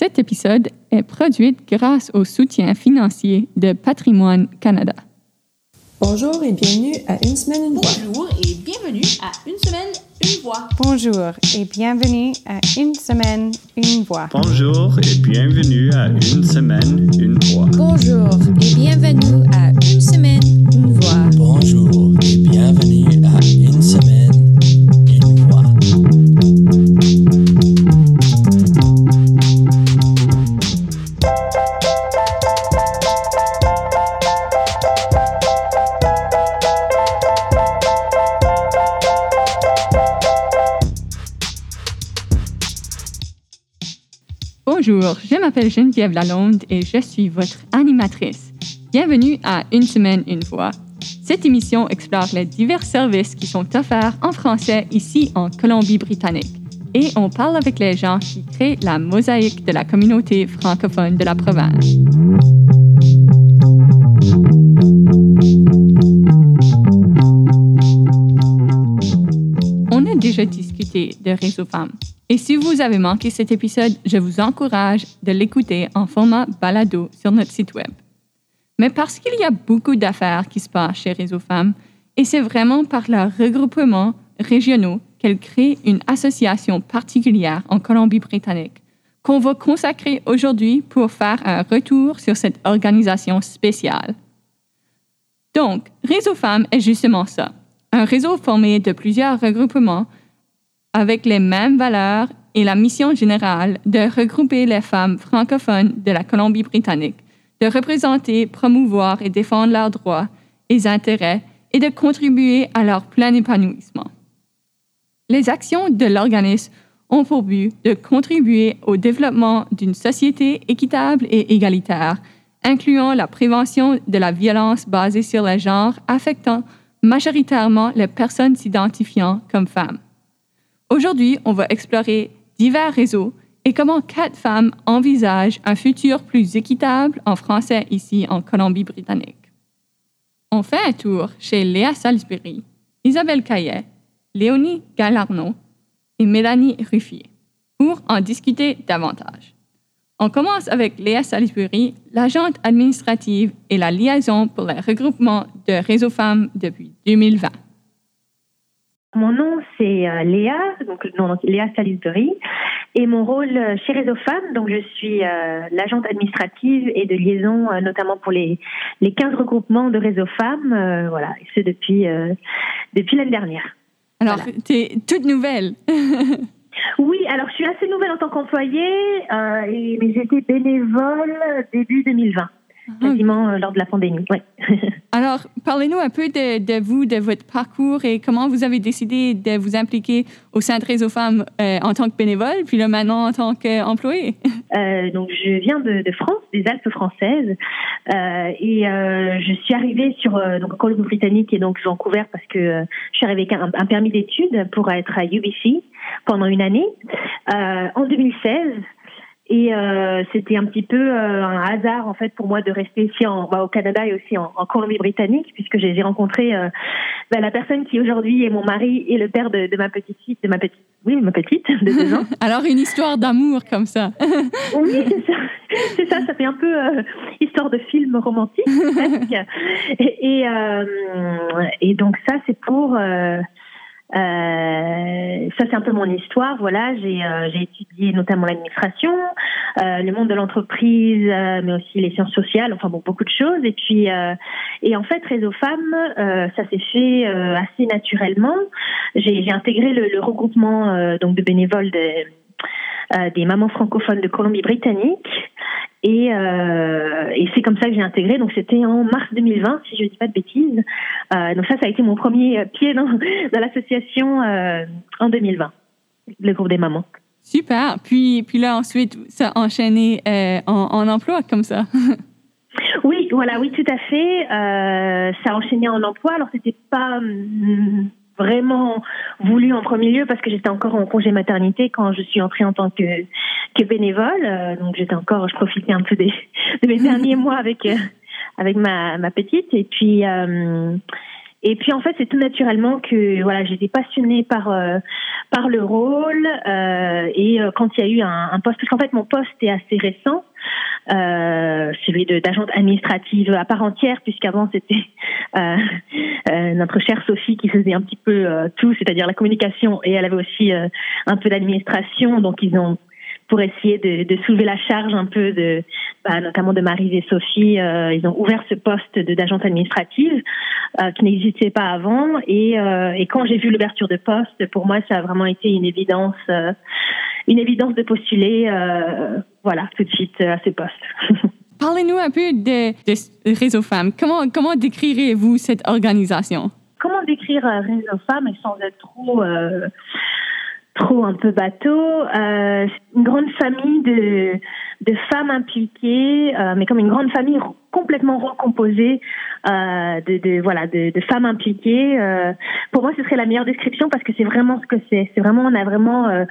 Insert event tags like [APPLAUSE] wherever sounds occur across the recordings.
Cet épisode est produit grâce au soutien financier de Patrimoine Canada. Bonjour et bienvenue à Une semaine, une voix. Bonjour et bienvenue à Une semaine, une voix. Bonjour et bienvenue à Une semaine, une voix. Bonjour et bienvenue à Une semaine, une voix. Bonjour et bienvenue à Une semaine, Bonjour, je m'appelle Geneviève Lalonde et je suis votre animatrice. Bienvenue à Une semaine, une voix. Cette émission explore les divers services qui sont offerts en français ici en Colombie-Britannique. Et on parle avec les gens qui créent la mosaïque de la communauté francophone de la province. On a déjà discuté de Réseau Femmes. Et si vous avez manqué cet épisode, je vous encourage de l'écouter en format balado sur notre site web. Mais parce qu'il y a beaucoup d'affaires qui se passent chez Réseau Femmes, et c'est vraiment par leurs regroupements régionaux qu'elles créent une association particulière en Colombie-Britannique, qu'on va consacrer aujourd'hui pour faire un retour sur cette organisation spéciale. Donc, Réseau Femmes est justement ça, un réseau formé de plusieurs regroupements avec les mêmes valeurs et la mission générale de regrouper les femmes francophones de la Colombie-Britannique, de représenter, promouvoir et défendre leurs droits et intérêts et de contribuer à leur plein épanouissement. Les actions de l'organisme ont pour but de contribuer au développement d'une société équitable et égalitaire, incluant la prévention de la violence basée sur le genre affectant majoritairement les personnes s'identifiant comme femmes. Aujourd'hui, on va explorer divers réseaux et comment quatre femmes envisagent un futur plus équitable en français ici en Colombie-Britannique. On fait un tour chez Léa Salisbury, Isabelle Caillet, Léonie Gallarno et Mélanie Ruffier pour en discuter davantage. On commence avec Léa Salisbury, l'agente administrative et la liaison pour le regroupement de Réseau Femmes depuis 2020. Mon nom, c'est euh, Léa, donc le nom, Léa Salisbury, et mon rôle euh, chez Réseau Femmes, donc je suis euh, l'agente administrative et de liaison, euh, notamment pour les, les 15 regroupements de Réseau Femmes, euh, voilà, et ce depuis, euh, depuis l'année dernière. Alors, Voilà. tu es toute nouvelle. [LAUGHS] Oui, alors je suis assez nouvelle en tant qu'employée, euh, et- mais j'étais bénévole début 2020, quasiment euh, lors de la pandémie. Ouais. [LAUGHS] Alors, parlez-nous un peu de, de vous, de votre parcours et comment vous avez décidé de vous impliquer au sein de Réseau Femmes euh, en tant que bénévole, puis là maintenant en tant qu'employé. [LAUGHS] Euh, donc je viens de, de France, des Alpes françaises, euh, et euh, je suis arrivée sur euh, donc en Colombie-Britannique et donc Vancouver parce que euh, je suis arrivée avec un, un permis d'études pour être à UBC pendant une année euh, en 2016. Et euh, c'était un petit peu euh, un hasard en fait pour moi de rester ici en, bah, au Canada et aussi en, en Colombie-Britannique puisque j'ai rencontré euh, bah, la personne qui aujourd'hui est mon mari et le père de, de ma petite fille, de ma petite, oui ma petite de deux ans. [LAUGHS] Alors, une histoire d'amour comme ça. [LAUGHS] Oui, c'est ça. C'est ça, ça fait un peu euh, histoire de film romantique. presque. [LAUGHS] et, et, euh, et donc ça, c'est pour... euh, ça, c'est un peu mon histoire. Voilà, j'ai euh, étudié notamment l'administration, euh, le monde de l'entreprise, euh, mais aussi les sciences sociales. Enfin bon, beaucoup de choses. Et puis, euh, et en fait, Réseau Femmes, ça s'est fait assez naturellement. J'ai intégré le, le regroupement donc de bénévoles de, des mamans francophones de Colombie-Britannique. Et, euh, et c'est comme ça que j'ai intégré. Donc c'était en mars 2020, si je ne dis pas de bêtises. Euh, donc ça, ça a été mon premier pied dans, [LAUGHS] dans l'association euh, en 2020, le groupe des mamans. Super. Puis, puis là, ensuite, ça a enchaîné euh, en, en emploi comme ça. [LAUGHS] Oui, voilà, oui, tout à fait. Euh, ça a enchaîné en emploi. Alors c'était pas hum, vraiment voulu en premier lieu parce que j'étais encore en congé maternité quand je suis entrée en tant que, que bénévole. Euh, donc j'étais encore, je profitais un peu des, [LAUGHS] de mes derniers mois avec euh, avec ma, ma petite. Et puis euh, Et puis en fait, c'est tout naturellement que voilà, j'étais passionnée par euh, par le rôle euh, et euh, quand il y a eu un, un poste, parce qu'en fait mon poste est assez récent, euh, celui d'agente administrative à part entière, puisqu'avant c'était euh, euh, notre chère Sophie qui faisait un petit peu tout, c'est-à-dire la communication, et elle avait aussi un peu d'administration, donc ils ont pour essayer de, de soulever la charge un peu de, bah, notamment de Marie et Sophie, euh, ils ont ouvert ce poste de d'agente administrative euh, qui n'existait pas avant. Et, euh, et quand j'ai vu l'ouverture de poste, pour moi, ça a vraiment été une évidence, une évidence de postuler, voilà, tout de suite à ce poste. [LAUGHS] Parlez-nous un peu de, de Réseau Femmes. Comment, comment décrirez-vous cette organisation? Comment décrire Réseau Femmes sans être trop trop un peu bateau. Euh, une grande famille de de femmes impliquées, euh, mais comme une grande famille complètement recomposée euh, de, voilà de, femmes impliquées. Euh, pour moi, ce serait la meilleure description parce que c'est vraiment ce que c'est. C'est vraiment on a vraiment euh,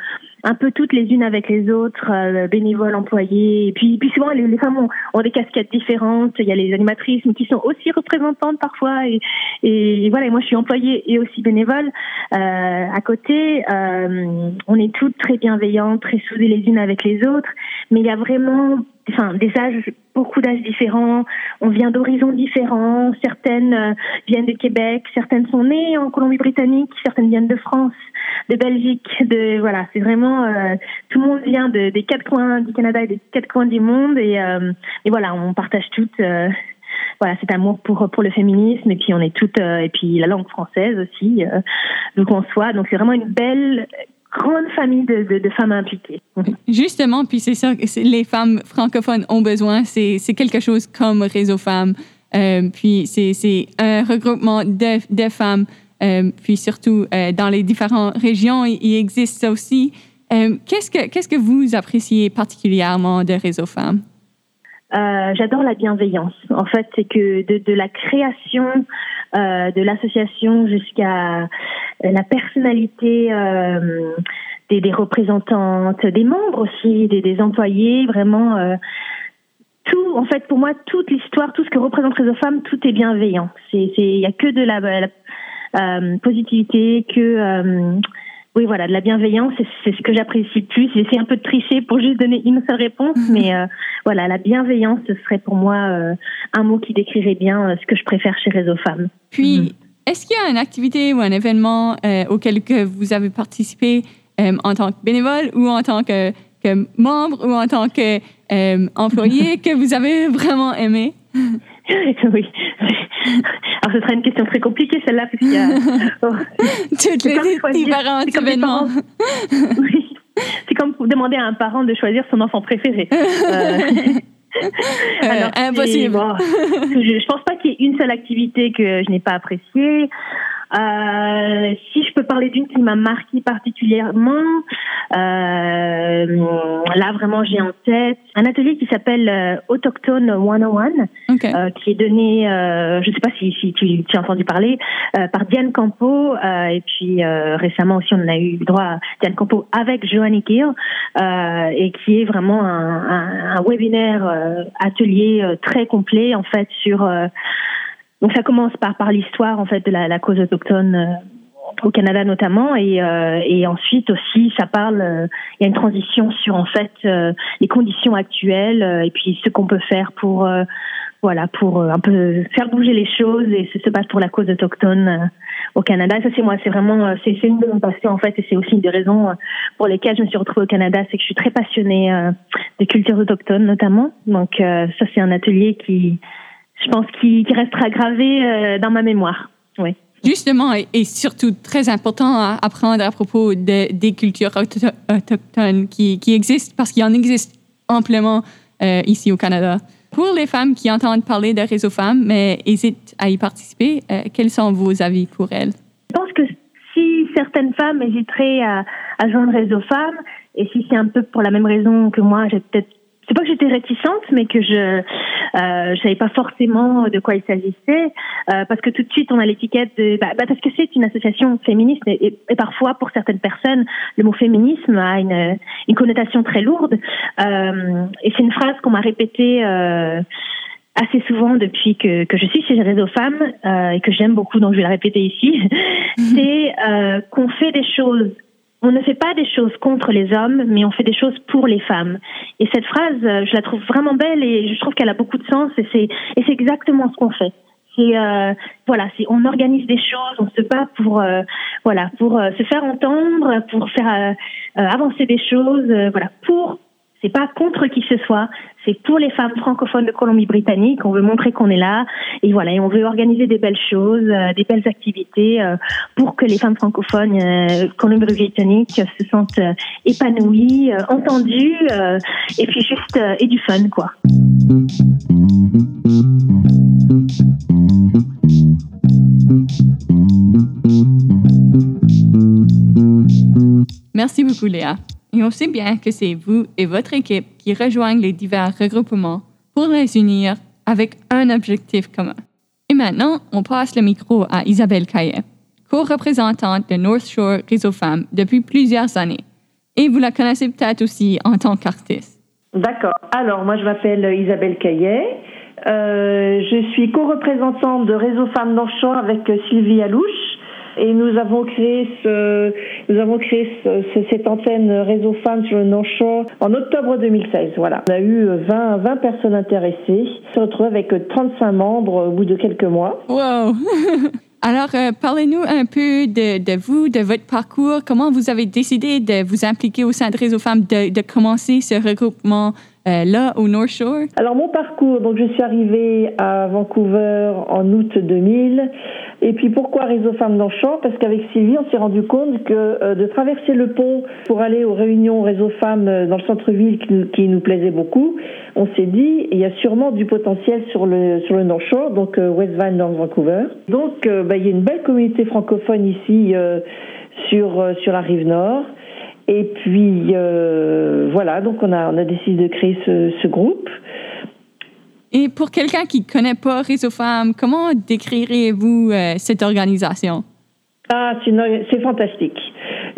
un peu toutes les unes avec les autres, bénévoles, employés. Et puis, souvent, les, femmes ont, des casquettes différentes. Il y a les animatrices qui sont aussi représentantes parfois. Et, voilà, et moi, je suis employée et aussi bénévole. À côté, on est toutes très bienveillantes, très soudées les unes avec les autres. Mais il y a vraiment enfin, des âges, beaucoup d'âges différents. On vient d'horizons différents. Certaines euh, viennent de Québec, certaines sont nées en Colombie-Britannique, certaines viennent de France, de Belgique. Voilà, c'est vraiment euh, tout le monde vient de, des quatre coins du Canada et des quatre coins du monde. Et, euh, voilà, on partage toutes. voilà, cet amour pour pour le féminisme et puis on est toutes et puis la langue française aussi, d'où qu'on soit. Donc c'est vraiment une belle grande famille de, femmes impliquées. [LAUGHS] Justement, puis c'est ça que les femmes francophones ont besoin, c'est quelque chose comme Réseau Femmes. Euh, puis c'est un regroupement de, femmes, euh, puis surtout euh, dans les différentes régions, il, existe ça aussi. Qu'est-ce que qu'est-ce que vous appréciez particulièrement de Réseau Femmes? Euh, J'adore la bienveillance. En fait, c'est que de, de la création euh, de l'association jusqu'à la personnalité euh, des, des représentantes, des membres aussi, des, des employés, vraiment euh, tout. En fait, pour moi, toute l'histoire, tout ce que représente Réseau Femmes, tout est bienveillant. C'est, il y a que de la, la euh, positivité, que oui, voilà, de la bienveillance, c'est, ce que j'apprécie le plus. J'essaie un peu de tricher pour juste donner une seule réponse, mais euh, voilà, la bienveillance, ce serait pour moi euh, un mot qui décrirait bien euh, ce que je préfère chez Réseau Femmes. Puis, est-ce qu'il y a une activité ou un événement auquel que vous avez participé en tant que bénévole ou en tant que, que membre ou en tant que employé [LAUGHS] que vous avez vraiment aimé? [LAUGHS] [LAUGHS] oui. Alors, ce serait une question très compliquée, celle-là, parce qu'il y a... [LAUGHS] oh, Toutes les différents événements. parents. [LAUGHS] oui. C'est comme demander à un parent de choisir son enfant préféré. Euh, Euh, Alors, impossible. bon, je, je pense pas qu'il y ait une seule activité que je n'ai pas appréciée. Euh, si je peux parler d'une qui m'a marqué particulièrement, euh, là vraiment j'ai en tête un atelier qui s'appelle euh, Autochtone 101, OK. euh, qui est donné, euh, je ne sais pas si, si tu, tu as entendu parler, euh, par Diane Campo, euh, et puis euh, récemment aussi on a eu droit à Diane Campo avec Joanny Gill, euh, et qui est vraiment un, un, un webinaire euh, atelier euh, très complet en fait sur euh, donc ça commence par par l'histoire en fait de la, la cause autochtone euh, au Canada notamment. Et euh, et ensuite aussi ça parle euh, il y a une transition sur en fait euh, les conditions actuelles euh, et puis ce qu'on peut faire pour euh, voilà pour un peu faire bouger les choses. Et ce se passe pour la cause autochtone au Canada. Ça c'est moi c'est vraiment c'est c'est une de mes passions en fait et c'est aussi une des raisons pour lesquelles je me suis retrouvée au Canada c'est que je suis très passionnée euh, de cultures autochtones notamment. Donc ça c'est un atelier qui je pense qui, qui restera gravé euh, dans ma mémoire oui Justement, et, et surtout très important à apprendre à propos de, des cultures auto- autochtones qui, qui existent, parce qu'il en existe amplement euh, ici au Canada. Pour les femmes qui entendent parler de Réseau Femmes, mais hésitent à y participer, euh, quels sont vos avis pour elles? Je pense que si certaines femmes hésiteraient à, à joindre Réseau Femmes, et si c'est un peu pour la même raison que moi, j'ai peut-être c'est pas que j'étais réticente, mais que je euh, je savais pas forcément de quoi il s'agissait, euh, parce que tout de suite on a l'étiquette de bah, bah, parce que c'est une association féministe et, et, et parfois pour certaines personnes le mot féminisme a une, une connotation très lourde euh, et c'est une phrase qu'on m'a répétée euh, assez souvent depuis que, que je suis chez Réseau Femmes et que j'aime beaucoup, donc je vais la répéter ici, c'est euh, qu'on fait des choses. On ne fait pas des choses contre les hommes, mais on fait des choses pour les femmes. Et cette phrase, euh, je la trouve vraiment belle et je trouve qu'elle a beaucoup de sens et c'est et c'est exactement ce qu'on fait. C'est euh, voilà, c'est on organise des choses, on se bat pour euh, voilà pour euh, se faire entendre, pour faire euh, avancer des choses, voilà pour c'est pas contre qui que ce soit, c'est pour les femmes francophones de Colombie-Britannique. On veut montrer qu'on est là et voilà, et on veut organiser des belles choses, euh, des belles activités euh, pour que les femmes francophones euh, Colombie-Britannique se sentent euh, épanouies, entendues et puis juste et du fun quoi. Merci beaucoup, Léa. Et on sait bien que c'est vous et votre équipe qui rejoignent les divers regroupements pour les unir avec un objectif commun. Et maintenant, on passe le micro à Isabelle Caillet, co-représentante de North Shore Réseau Femmes depuis plusieurs années. Et vous la connaissez peut-être aussi en tant qu'artiste. D'accord. Alors, moi, je m'appelle Isabelle Caillet. Euh, je suis co-représentante de Réseau Femmes North Shore avec Sylvie Alouche. Et nous avons créé ce, nous avons créé ce- ce- cette antenne Réseau Femmes sur le North Shore en octobre 2016. Voilà. On a eu 20, 20 personnes intéressées. On s'est retrouvé avec 35 membres au bout de quelques mois. Wow! [LAUGHS] Alors, euh, parlez-nous un peu de, vous, de votre parcours. Comment vous avez décidé de vous impliquer au sein de Réseau Femmes, de commencer ce regroupement euh, là au North Shore? Alors mon parcours, donc je suis arrivée à Vancouver en août 2000. Et puis pourquoi Réseau Femmes dans Champ? Parce qu'avec Sylvie, on s'est rendu compte que euh, de traverser le pont pour aller aux réunions Réseau Femmes euh, dans le centre-ville qui, nous- plaisait beaucoup, on s'est dit il y a sûrement du potentiel sur le sur le North Shore, donc West Van North Vancouver. Donc bah, il y a une belle communauté francophone ici sur sur la rive nord. Et puis euh, voilà, donc on a on a décidé de créer ce, ce groupe. Et pour quelqu'un qui ne connaît pas Réseau Femmes, comment décrirez-vous euh, cette organisation? Ah, c'est fantastique.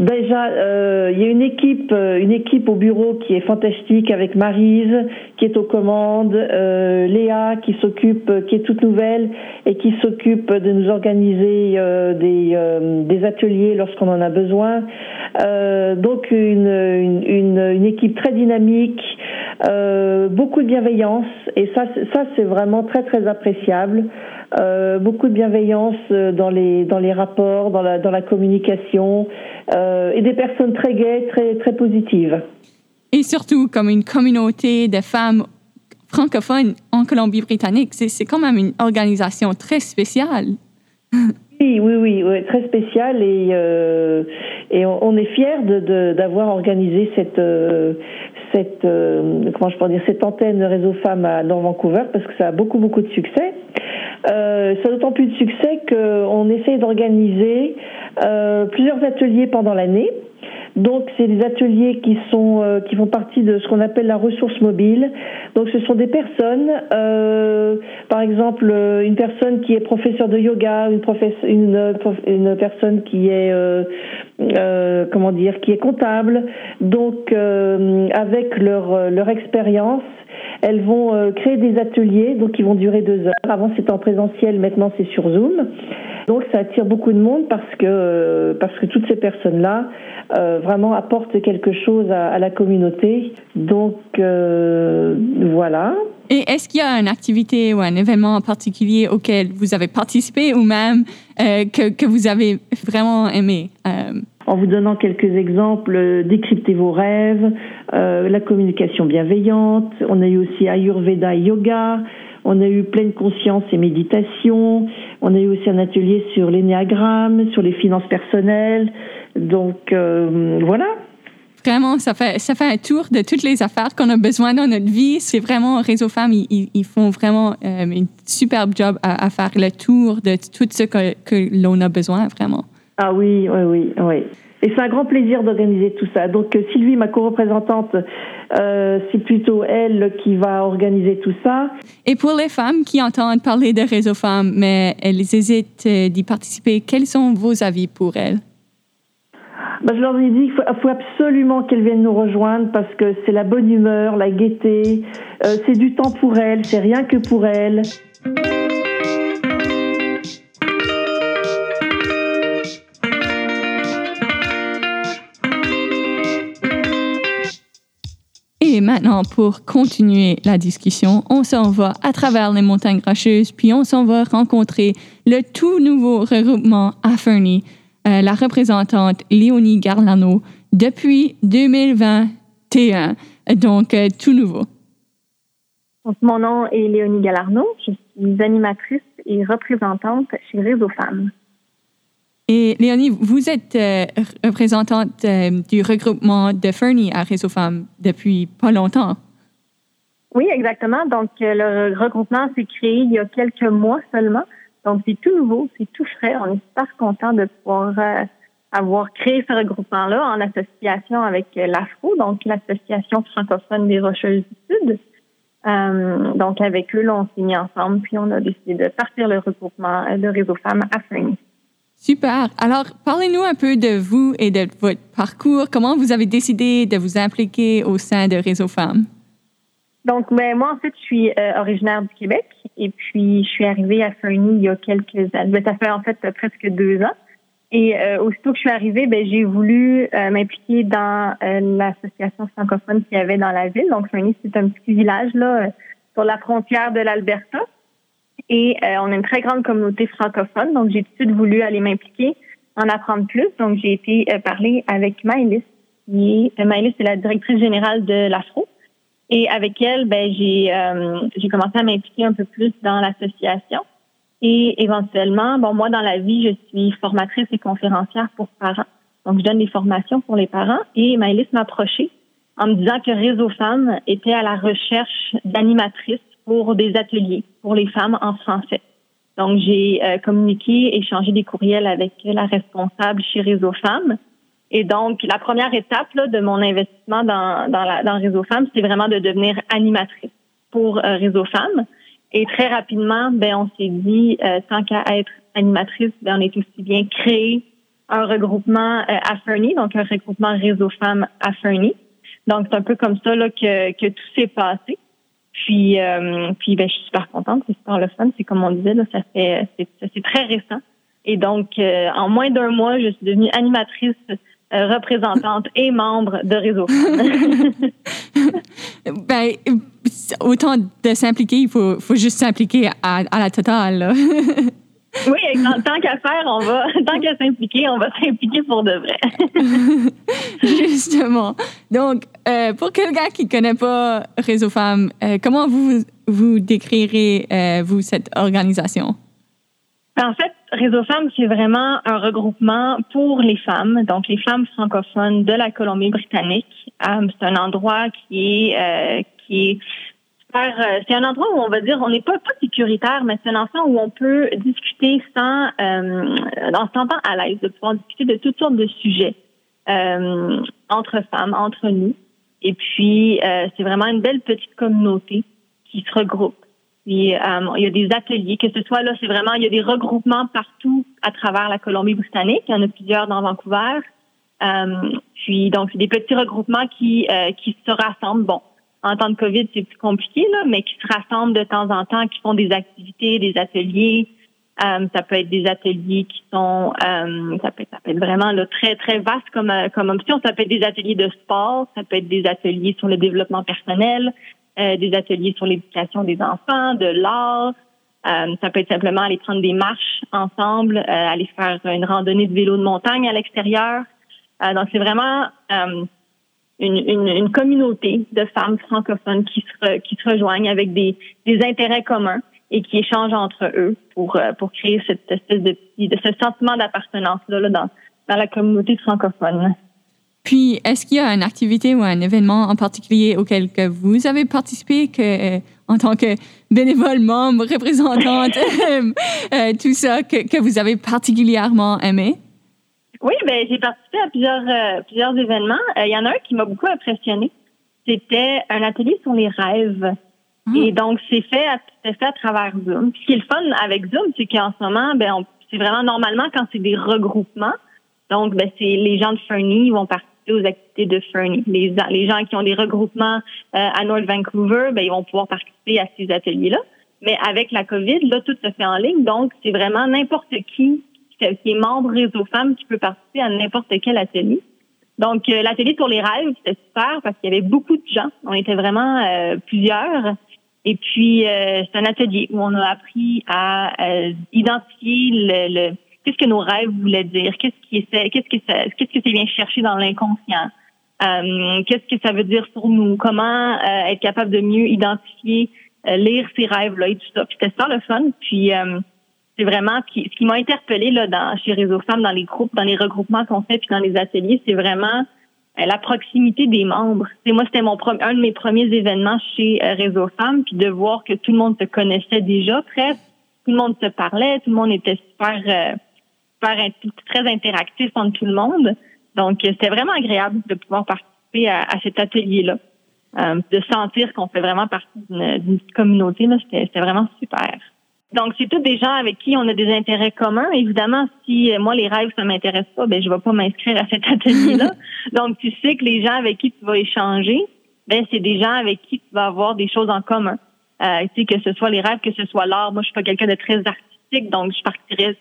Déjà, euh, il y a une équipe, euh, une équipe au bureau qui est fantastique avec Marise qui est aux commandes, euh, Léa qui s'occupe, euh, qui est toute nouvelle et qui s'occupe de nous organiser euh, des, euh, des ateliers lorsqu'on en a besoin. Donc une, une, une, une équipe très dynamique, beaucoup de bienveillance et ça, ça c'est vraiment très très appréciable. Euh, beaucoup de bienveillance euh, dans les dans les rapports, dans la dans la communication euh, et des personnes très gaies, très très positives. Et surtout, comme une communauté de femmes francophones en Colombie-Britannique, c'est c'est quand même une organisation très spéciale. [LAUGHS] Oui, oui, oui, oui, très spécial et euh, et on, on est fiers de de- d'avoir organisé cette euh, cette euh, comment je peux dire cette antenne réseau femmes à Nord Vancouver parce que ça a beaucoup beaucoup de succès. Euh, ça a d'autant plus de succès qu'on essaye d'organiser euh, plusieurs ateliers pendant l'année. Donc, c'est des ateliers qui sont euh, qui font partie de ce qu'on appelle la ressource mobile. Donc, ce sont des personnes, euh, par exemple, euh, une personne qui est professeur de yoga, une, une, euh, une personne qui est euh, euh, comment dire, qui est comptable. Donc, avec leur leur expérience, elles vont euh, créer des ateliers, donc qui vont durer deux heures. Avant, c'était en présentiel, maintenant, c'est sur Zoom. Donc, ça attire beaucoup de monde parce que euh, parce que toutes ces personnes-là euh, vraiment apportent quelque chose à, à la communauté. Donc, voilà. Et est-ce qu'il y a une activité ou un événement en particulier auquel vous avez participé ou même que, que vous avez vraiment aimé? En vous donnant quelques exemples, euh, décrypter vos rêves, euh, la communication bienveillante. On a eu aussi Ayurveda et Yoga. On a eu pleine conscience et méditation. On a eu aussi un atelier sur l'énéagramme, sur les finances personnelles. Donc euh, voilà. Vraiment, ça fait, ça fait un tour de toutes les affaires qu'on a besoin dans notre vie. C'est vraiment, Réseau Femmes, ils, ils- ils font vraiment euh, une superbe job à, à faire le tour de tout ce que, que l'on a besoin, vraiment. Ah oui, oui, oui, oui. Et c'est un grand plaisir d'organiser tout ça. Donc euh, Sylvie, ma co-représentante, euh, c'est plutôt elle qui va organiser tout ça. Et pour les femmes qui entendent parler de Réseau Femmes, mais elles hésitent euh, d'y participer, quels sont vos avis pour elles? Ben, je leur ai dit qu'il faut, faut absolument qu'elles viennent nous rejoindre parce que c'est la bonne humeur, la gaieté, euh, c'est du temps pour elle, c'est rien que pour elle. Maintenant, pour continuer la discussion, on s'en va à travers les montagnes rocheuses, puis on s'en va rencontrer le tout nouveau regroupement à Fernie, euh, la représentante Léonie Garlano, depuis 2021, donc euh, tout nouveau. Mon nom est Léonie Galarno. Je suis animatrice et représentante chez Réseau Femmes. Et Léonie, vous êtes euh, représentante euh, du regroupement de Fernie à Réseau Femmes depuis pas longtemps. Oui, exactement. Donc, euh, le regroupement s'est créé il y a quelques mois seulement. Donc, c'est tout nouveau, c'est tout frais. On est super content de pouvoir avoir créé ce regroupement-là en association avec l'AFRO, donc l'Association francophone des Rocheuses du Sud. Donc, avec eux, là, on s'est mis ensemble, puis on a décidé de partir le regroupement de Réseau Femmes à Fernie. Super. Alors, parlez-nous un peu de vous et de votre parcours. Comment vous avez décidé de vous impliquer au sein de Réseau Femmes? Donc, ben, moi, en fait, je suis euh, originaire du Québec et puis je suis arrivée à Fernie il y a quelques années. Ben, ça fait en fait presque deux ans. Et euh, aussitôt que je suis arrivée, ben, j'ai voulu euh, m'impliquer dans euh, l'association francophone qu'il y avait dans la ville. Donc, Fernie, c'est un petit village là sur la frontière de l'Alberta. Et euh, on a une très grande communauté francophone. Donc, j'ai tout de suite voulu aller m'impliquer, en apprendre plus. Donc, j'ai été euh, parler avec Maëlys. Qui est, euh, Maëlys, c'est la directrice générale de l'Afro. Et avec elle, ben, j'ai euh, j'ai commencé à m'impliquer un peu plus dans l'association. Et éventuellement, bon, moi, dans la vie, je suis formatrice et conférencière pour parents. Donc, je donne des formations pour les parents. Et Maëlys m'a approchée en me disant que Réseau Femmes était à la recherche d'animatrices pour des ateliers pour les femmes en français. Donc, j'ai euh, communiqué, échangé des courriels avec la responsable chez Réseau Femmes. Et donc, la première étape là, de mon investissement dans, dans, la, dans Réseau Femmes, c'est vraiment de devenir animatrice pour euh, Réseau Femmes. Et très rapidement, ben, on s'est dit, euh, tant qu'à être animatrice, ben, on est aussi bien créer un regroupement euh, à Fernie, donc un regroupement Réseau Femmes à Fernie. Donc, c'est un peu comme ça là, que, que tout s'est passé. Puis, euh, puis ben, je suis super contente, c'est super le fun. C'est comme on disait, c'est, très récent. Et donc, euh, en moins d'un mois, je suis devenue animatrice, euh, représentante et membre de Réseau. [LAUGHS] Ben, autant de s'impliquer, il faut, faut juste s'impliquer à la totale. [LAUGHS] oui, tant, qu'à faire, on va, [LAUGHS] tant qu'à s'impliquer, on va s'impliquer pour de vrai. [LAUGHS] Justement. Donc, euh, pour quelqu'un qui ne connaît pas Réseau Femmes, euh, comment vous vous décrirez, euh, vous, cette organisation? En fait, Réseau Femmes, c'est vraiment un regroupement pour les femmes, donc les femmes francophones de la Colombie-Britannique. C'est un endroit qui est qui est euh, c'est un endroit où on va dire on n'est pas pas sécuritaire, mais c'est un endroit où on peut discuter sans euh, en se sentant à l'aise, de pouvoir discuter de toutes sortes de sujets euh, entre femmes, entre nous. Et puis euh, c'est vraiment une belle petite communauté qui se regroupe. Puis, euh, il y a des ateliers, que ce soit là, c'est vraiment, il y a des regroupements partout à travers la Colombie-Britannique. Il y en a plusieurs dans Vancouver. Euh, puis, donc, c'est des petits regroupements qui, euh, qui se rassemblent. Bon, en temps de COVID, c'est plus compliqué, là, mais qui se rassemblent de temps en temps, qui font des activités, des ateliers. Euh, ça peut être des ateliers qui sont, euh, ça, peut être, ça peut être vraiment là, très, très vaste comme, euh, comme option. Ça peut être des ateliers de sport, ça peut être des ateliers sur le développement personnel, euh, des ateliers sur l'éducation des enfants, de l'art. Euh, ça peut être simplement aller prendre des marches ensemble, euh, aller faire une randonnée de vélo de montagne à l'extérieur. Donc, c'est vraiment une, communauté de femmes francophones qui se, qui se rejoignent avec des, des intérêts communs et qui échangent entre eux pour, euh, pour créer cette espèce de, ce sentiment d'appartenance-là là, dans, dans la communauté francophone. Puis, est-ce qu'il y a une activité ou un événement en particulier auquel que vous avez participé que, euh, en tant que bénévole, membre, représentante, [LAUGHS] euh, tout ça, que, vous avez particulièrement aimé? Oui, ben j'ai participé à plusieurs, euh, plusieurs événements. Il y en a un qui m'a beaucoup impressionné. C'était un atelier sur les rêves. Ah. Et donc, c'est fait, à, c'est fait à travers Zoom. Puis, ce qui est le fun avec Zoom, c'est qu'en ce moment, ben, c'est vraiment normalement quand c'est des regroupements. Donc, ben, c'est les gens de Fernie vont participer aux activités de Fernie. Les, les gens qui ont des regroupements euh, à North Vancouver, ben, ils vont pouvoir participer à ces ateliers-là. Mais avec la COVID, là, tout se fait en ligne. Donc, c'est vraiment n'importe qui qui est membre Réseau Femmes qui peut participer à n'importe quel atelier. Donc, euh, l'atelier pour les rêves, c'était super parce qu'il y avait beaucoup de gens. On était vraiment euh, plusieurs. Et puis, euh, c'est un atelier où on a appris à identifier le, le qu'est-ce que nos rêves voulaient dire, qu'est-ce qui est, qu'est-ce que ça, qu'est-ce que ça vient chercher dans l'inconscient, qu'est-ce que ça veut dire pour nous, comment être capable de mieux identifier, lire ces rêves-là et tout ça? Puis c'était ça le fun. Puis c'est vraiment ce qui, m'a interpellée là dans chez Réseau Femmes, dans les groupes, dans les regroupements qu'on fait, puis dans les ateliers, c'est vraiment euh, la proximité des membres. C'est moi, c'était mon un de mes premiers événements chez euh, Réseau Femmes, puis de voir que tout le monde se connaissait déjà presque, tout le monde se parlait, tout le monde était super, euh, très interactif entre tout le monde. Donc, c'était vraiment agréable de pouvoir participer à, cet atelier-là, de sentir qu'on fait vraiment partie d'une communauté. C'était vraiment super. Donc, c'est tous des gens avec qui on a des intérêts communs. Évidemment, si euh, moi, les rêves, ça m'intéresse pas, ben, je vais pas m'inscrire à cet atelier-là. [LAUGHS] Donc, tu sais que les gens avec qui tu vas échanger, ben, c'est des gens avec qui tu vas avoir des choses en commun. Euh, tu sais, que ce soit les rêves, que ce soit l'art. Moi, je suis pas quelqu'un de très artistique, donc je partirais,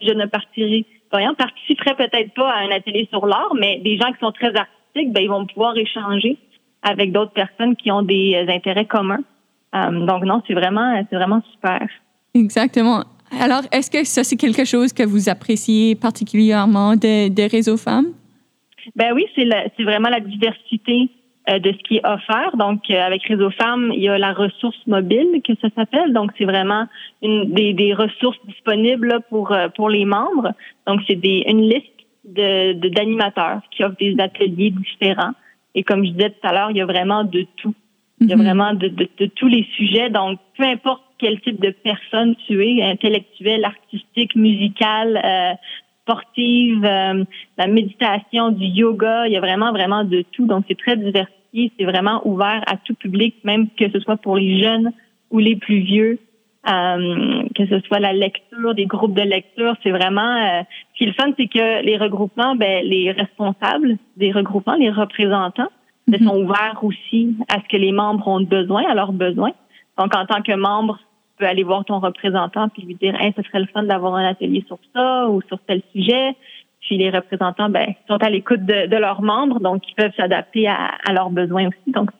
je ne partirais, voyons, participerais peut-être pas à un atelier sur l'art, mais des gens qui sont très artistiques, ben, ils vont pouvoir échanger avec d'autres personnes qui ont des euh, intérêts communs. Euh, donc, non, c'est vraiment, c'est vraiment super. Exactement. Alors, est-ce que ça, c'est quelque chose que vous appréciez particulièrement des, des réseaux femmes? Ben oui, c'est vraiment la diversité euh, de ce qui est offert. Donc, euh, avec Réseau Femmes, il y a la ressource mobile que ça s'appelle. Donc, c'est vraiment une des, des ressources disponibles pour euh, pour les membres. Donc, c'est des une liste de d'animateurs qui offrent des ateliers différents. Et comme je disais tout à l'heure, il y a vraiment de tout. Il y a mm-hmm. vraiment de, de, de tous les sujets. Donc, peu importe quel type de personne tu es, intellectuelle, artistique, musicale, euh, sportive, euh, la méditation, du yoga, il y a vraiment, vraiment de tout. Donc, c'est très diversifié, c'est vraiment ouvert à tout public, même que ce soit pour les jeunes ou les plus vieux. Euh, que ce soit la lecture, des groupes de lecture, c'est vraiment ce qui est le fun, c'est que les regroupements, ben, les responsables des regroupements, les représentants, ben, mm-hmm. sont ouverts aussi à ce que les membres ont besoin, à leurs besoins. Donc, en tant que membre, peux aller voir ton représentant puis lui dire, hey, ce serait le fun d'avoir un atelier sur ça ou sur tel sujet. Puis les représentants, ben, sont à l'écoute de, leurs membres, donc ils peuvent s'adapter à, leurs besoins aussi. Donc,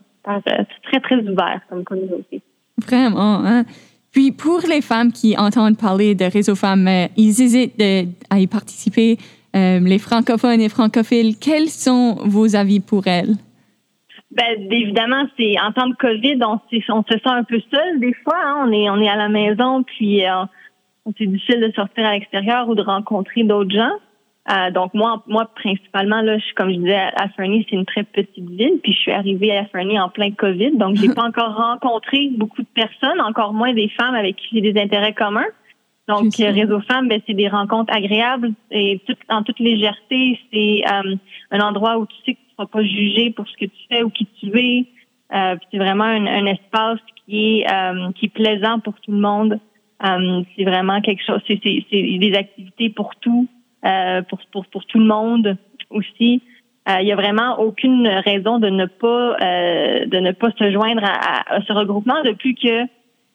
c'est très, très ouvert comme communauté. Vraiment, hein? Puis pour les femmes qui entendent parler de Réseau Femmes, euh, ils hésitent à y participer, euh, les francophones et francophiles, quels sont vos avis pour elles? Ben, évidemment, c'est en temps de COVID, on, on se sent un peu seul des fois. Hein. On est on est à la maison, puis euh, c'est difficile de sortir à l'extérieur ou de rencontrer d'autres gens. Euh, donc moi, moi principalement là, je, comme je disais, à Fernie, c'est une très petite ville, puis je suis arrivée à Fernie en plein Covid, donc j'ai [LAUGHS] pas encore rencontré beaucoup de personnes, encore moins des femmes avec qui j'ai des intérêts communs. Donc Réseau Femmes, ben, c'est des rencontres agréables et tout, en toute légèreté, c'est euh, un endroit où tu sais que pas jugé pour ce que tu fais ou qui tu es. Euh, c'est vraiment un, espace qui est euh, qui est plaisant pour tout le monde. Euh, c'est vraiment quelque chose. C'est, des activités pour tout, pour, pour pour tout le monde aussi. Il y a vraiment aucune raison de ne pas de ne pas se joindre à, ce regroupement depuis que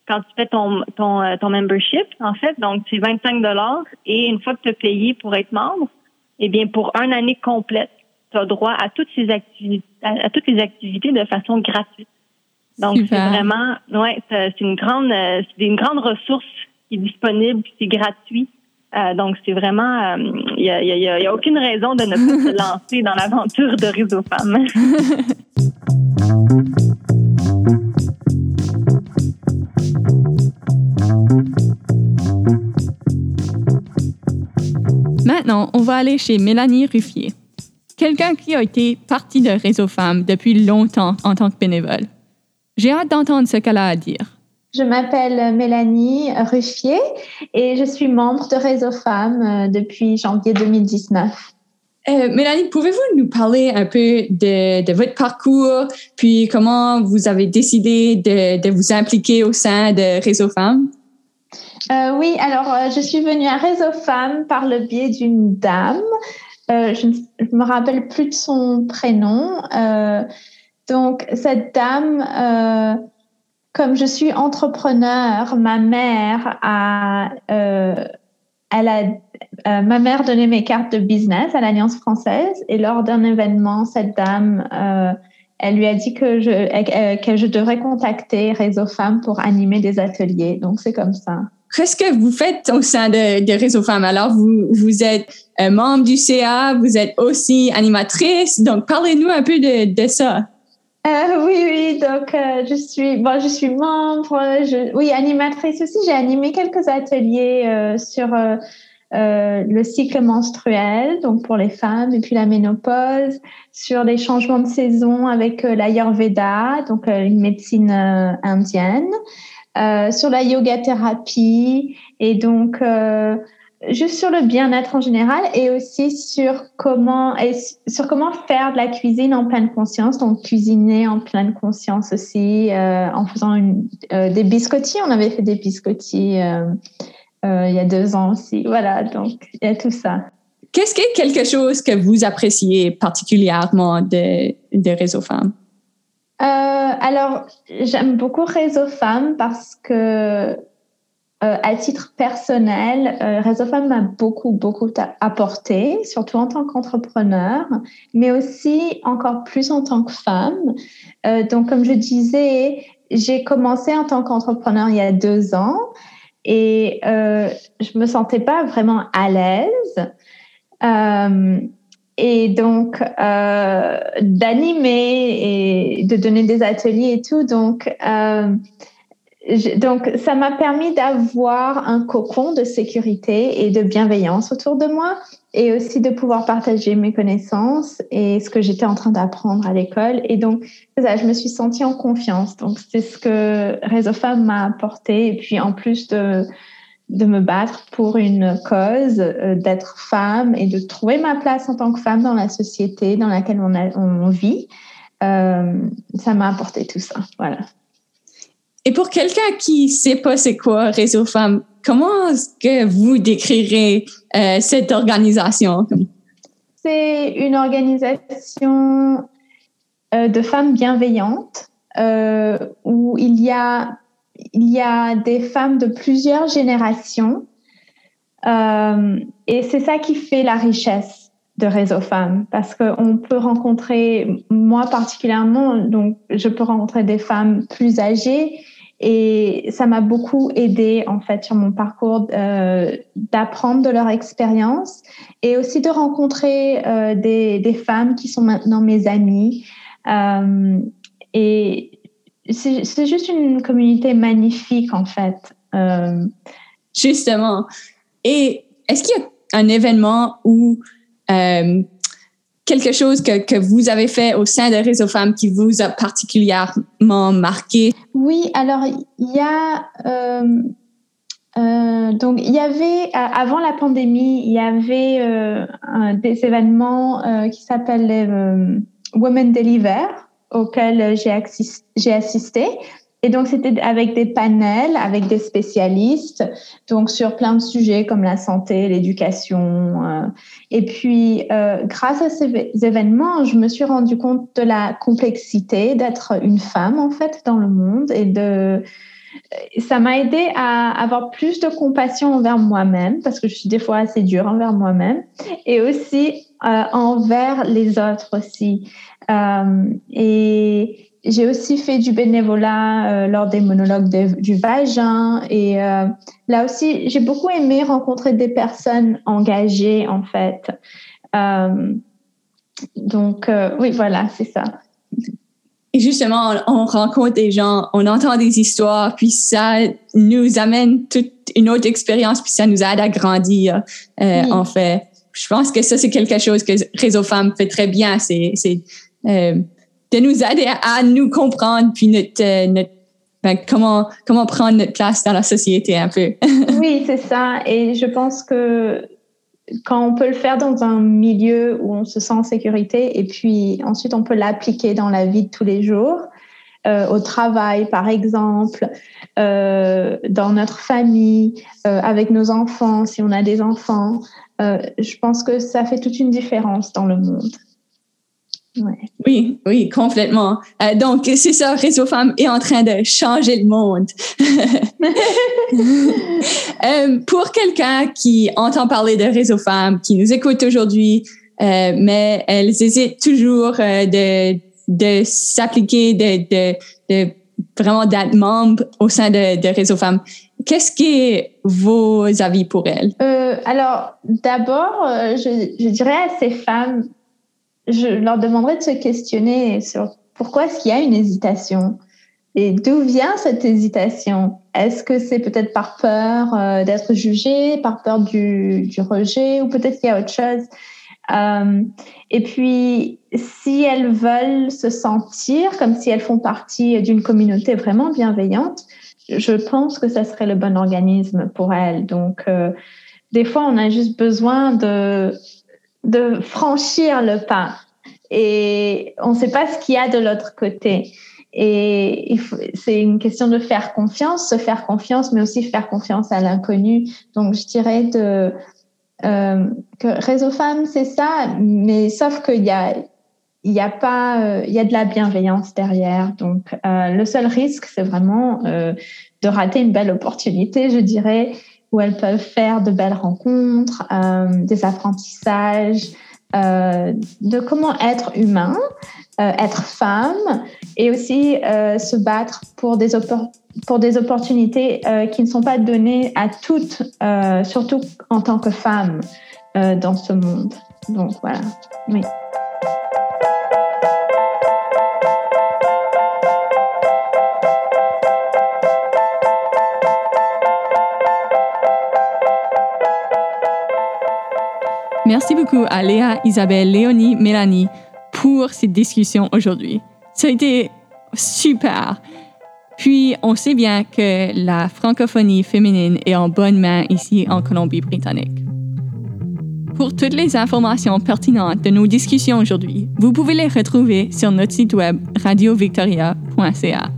quand tu fais ton ton ton membership en fait donc c'est 25 dollars et une fois que tu as payé pour être membre eh bien pour une année complète tu as droit à toutes ces activités, à, toutes les activités de façon gratuite. Donc c'est vraiment, ouais, c'est une grande, euh, c'est une grande ressource qui est disponible, c'est gratuit. Euh, donc c'est vraiment, il n'y a, y a, y a, aucune raison de ne pas se [LAUGHS] lancer dans l'aventure de Réseau Femmes. Maintenant, on va aller chez Mélanie Ruffier quelqu'un qui a été partie de Réseau Femmes depuis longtemps en tant que bénévole. J'ai hâte d'entendre ce qu'elle a à dire. Je m'appelle Mélanie Ruffier et je suis membre de Réseau Femmes euh, depuis janvier 2019. Euh, Mélanie, pouvez-vous nous parler un peu de, votre parcours, puis comment vous avez décidé de, vous impliquer au sein de Réseau Femmes? Euh, oui, alors je suis venue à Réseau Femmes par le biais d'une dame euh, je ne me rappelle plus de son prénom. Euh, donc, cette dame, euh, comme je suis entrepreneur, ma mère a, elle a, ma mère donnait mes cartes de business à l'Alliance française et lors d'un événement, cette dame, elle lui a dit que je, que je devrais contacter Réseau Femmes pour animer des ateliers. Donc, c'est comme ça. Qu'est-ce que vous faites au sein de, de Réseau Femmes? Alors, vous, êtes euh, membre du CA, vous êtes aussi animatrice. Donc, parlez-nous un peu de, ça. Euh, oui, oui, donc euh, je suis bon, je suis membre, je, oui, animatrice aussi. J'ai animé quelques ateliers sur le cycle menstruel, donc pour les femmes, et puis la ménopause, sur les changements de saison avec l'Ayurveda, donc une médecine indienne, euh, sur la yoga thérapie, et donc euh, juste sur le bien-être en général et aussi sur comment sur comment faire de la cuisine en pleine conscience donc cuisiner en pleine conscience aussi euh, en faisant des biscottis. On avait fait des biscottis il y a deux ans aussi. Voilà donc il y a tout ça. Qu'est-ce qui est quelque chose que vous appréciez particulièrement de, de Réseau Femmes? Euh, alors j'aime beaucoup Réseau Femmes parce que euh, à titre personnel, euh, Réseau Femmes m'a beaucoup, beaucoup apporté, surtout en tant qu'entrepreneur, mais aussi encore plus en tant que femme. Donc, comme je disais, j'ai commencé en tant qu'entrepreneur il y a deux ans et je me sentais pas vraiment à l'aise. Et donc, euh, d'animer et de donner des ateliers et tout. Donc, euh, donc, ça m'a permis d'avoir un cocon de sécurité et de bienveillance autour de moi et aussi de pouvoir partager mes connaissances et ce que j'étais en train d'apprendre à l'école. Et donc, je me suis sentie en confiance. Donc, c'est ce que Réseau Femmes m'a apporté. Et puis, en plus de, de me battre pour une cause, euh, d'être femme et de trouver ma place en tant que femme dans la société dans laquelle on, a, on vit, euh, ça m'a apporté tout ça. Voilà. Et pour quelqu'un qui ne sait pas c'est quoi Réseau Femmes, comment est-ce que vous décrirez euh, cette organisation? C'est une organisation de femmes bienveillantes où il y, a, il y a des femmes de plusieurs générations. Euh, et c'est ça qui fait la richesse de Réseau Femmes parce qu'on peut rencontrer, moi particulièrement, donc je peux rencontrer des femmes plus âgées et ça m'a beaucoup aidé en fait sur mon parcours euh, d'apprendre de leur expérience et aussi de rencontrer euh, des, femmes qui sont maintenant mes amies. Et c'est juste une communauté magnifique en fait. Euh. Justement. Et est-ce qu'il y a un événement où euh, quelque chose que, que, vous avez fait au sein de Réseau Femmes qui vous a particulièrement marqué? Oui, alors il y a euh, donc il y avait avant la pandémie, il y avait un, des événements qui s'appellent Women Deliver auxquels j'ai assisté, assisté. Et donc, c'était avec des panels, avec des spécialistes, donc sur plein de sujets comme la santé, l'éducation. Euh, et puis, euh, grâce à ces événements, je me suis rendu compte de la complexité d'être une femme, en fait, dans le monde. Et de, ça m'a aidé à avoir plus de compassion envers moi-même, parce que je suis des fois assez dure envers moi-même, et aussi euh, envers les autres aussi. Euh, et j'ai aussi fait du bénévolat euh, lors des monologues de, du vagin et euh, là aussi j'ai beaucoup aimé rencontrer des personnes engagées en fait. Euh, donc oui voilà c'est ça. Et justement, on, on, rencontre des gens, on entend des histoires, puis ça nous amène toute une autre expérience, puis ça nous aide à grandir, oui. en fait. Je pense que ça, c'est quelque chose que Réseau Femmes fait très bien. C'est, de nous aider à, nous comprendre puis notre, euh, notre ben, comment comment prendre notre place dans la société un peu. [LAUGHS] oui, c'est ça. Et je pense que quand on peut le faire dans un milieu où on se sent en sécurité et puis ensuite on peut l'appliquer dans la vie de tous les jours, euh, au travail par exemple, euh, dans notre famille, euh, avec nos enfants si on a des enfants, euh, je pense que ça fait toute une différence dans le monde. Ouais. Oui, oui, complètement. Euh, donc, c'est ça, Réseau Femmes est en train de changer le monde. [LAUGHS] Euh, pour quelqu'un qui entend parler de Réseau Femmes, qui nous écoute aujourd'hui, euh, mais elles hésitent toujours de, de s'appliquer, de, de, de vraiment d'être membre au sein de, de Réseau Femmes. Qu'est-ce qui est vos avis pour elles? Euh, alors, d'abord, je, je dirais à ces femmes, je leur demanderais de se questionner sur pourquoi est-ce qu'il y a une hésitation et d'où vient cette hésitation Est-ce que c'est peut-être par peur euh, d'être jugé, par peur du, rejet ou peut-être qu'il y a autre chose? Euh, et puis, si elles veulent se sentir comme si elles font partie d'une communauté vraiment bienveillante, je pense que ça serait le bon organisme pour elles. Donc, euh, des fois, on a juste besoin de, de franchir le pas et on ne sait pas ce qu'il y a de l'autre côté. Et c'est une question de faire confiance, se faire confiance, mais aussi faire confiance à l'inconnu. Donc, je dirais euh, que Réseau Femmes, c'est ça, mais sauf qu'il y a, y a pas, euh, il y a de la bienveillance derrière. Donc, euh, le seul risque, c'est vraiment de rater une belle opportunité, je dirais, où elles peuvent faire de belles rencontres, euh, des apprentissages, euh, de comment être humain, être femme, et aussi se battre pour des opportunités euh, qui ne sont pas données à toutes, euh, surtout en tant que femme euh, dans ce monde. Donc voilà, oui. Merci beaucoup à Léa, Isabelle, Léonie, Mélanie pour cette discussion aujourd'hui. Ça a été super. Puis, on sait bien que la francophonie féminine est en bonne main ici en Colombie-Britannique. Pour toutes les informations pertinentes de nos discussions aujourd'hui, vous pouvez les retrouver sur notre site web radiovictoria.ca.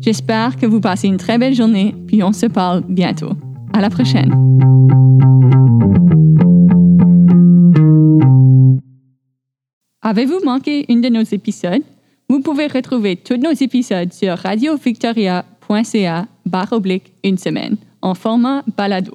J'espère que vous passez une très belle journée, puis on se parle bientôt. À la prochaine. Avez-vous manqué une de nos épisodes? Vous pouvez retrouver tous nos épisodes sur radiovictoria.ca barre oblique une semaine en format balado.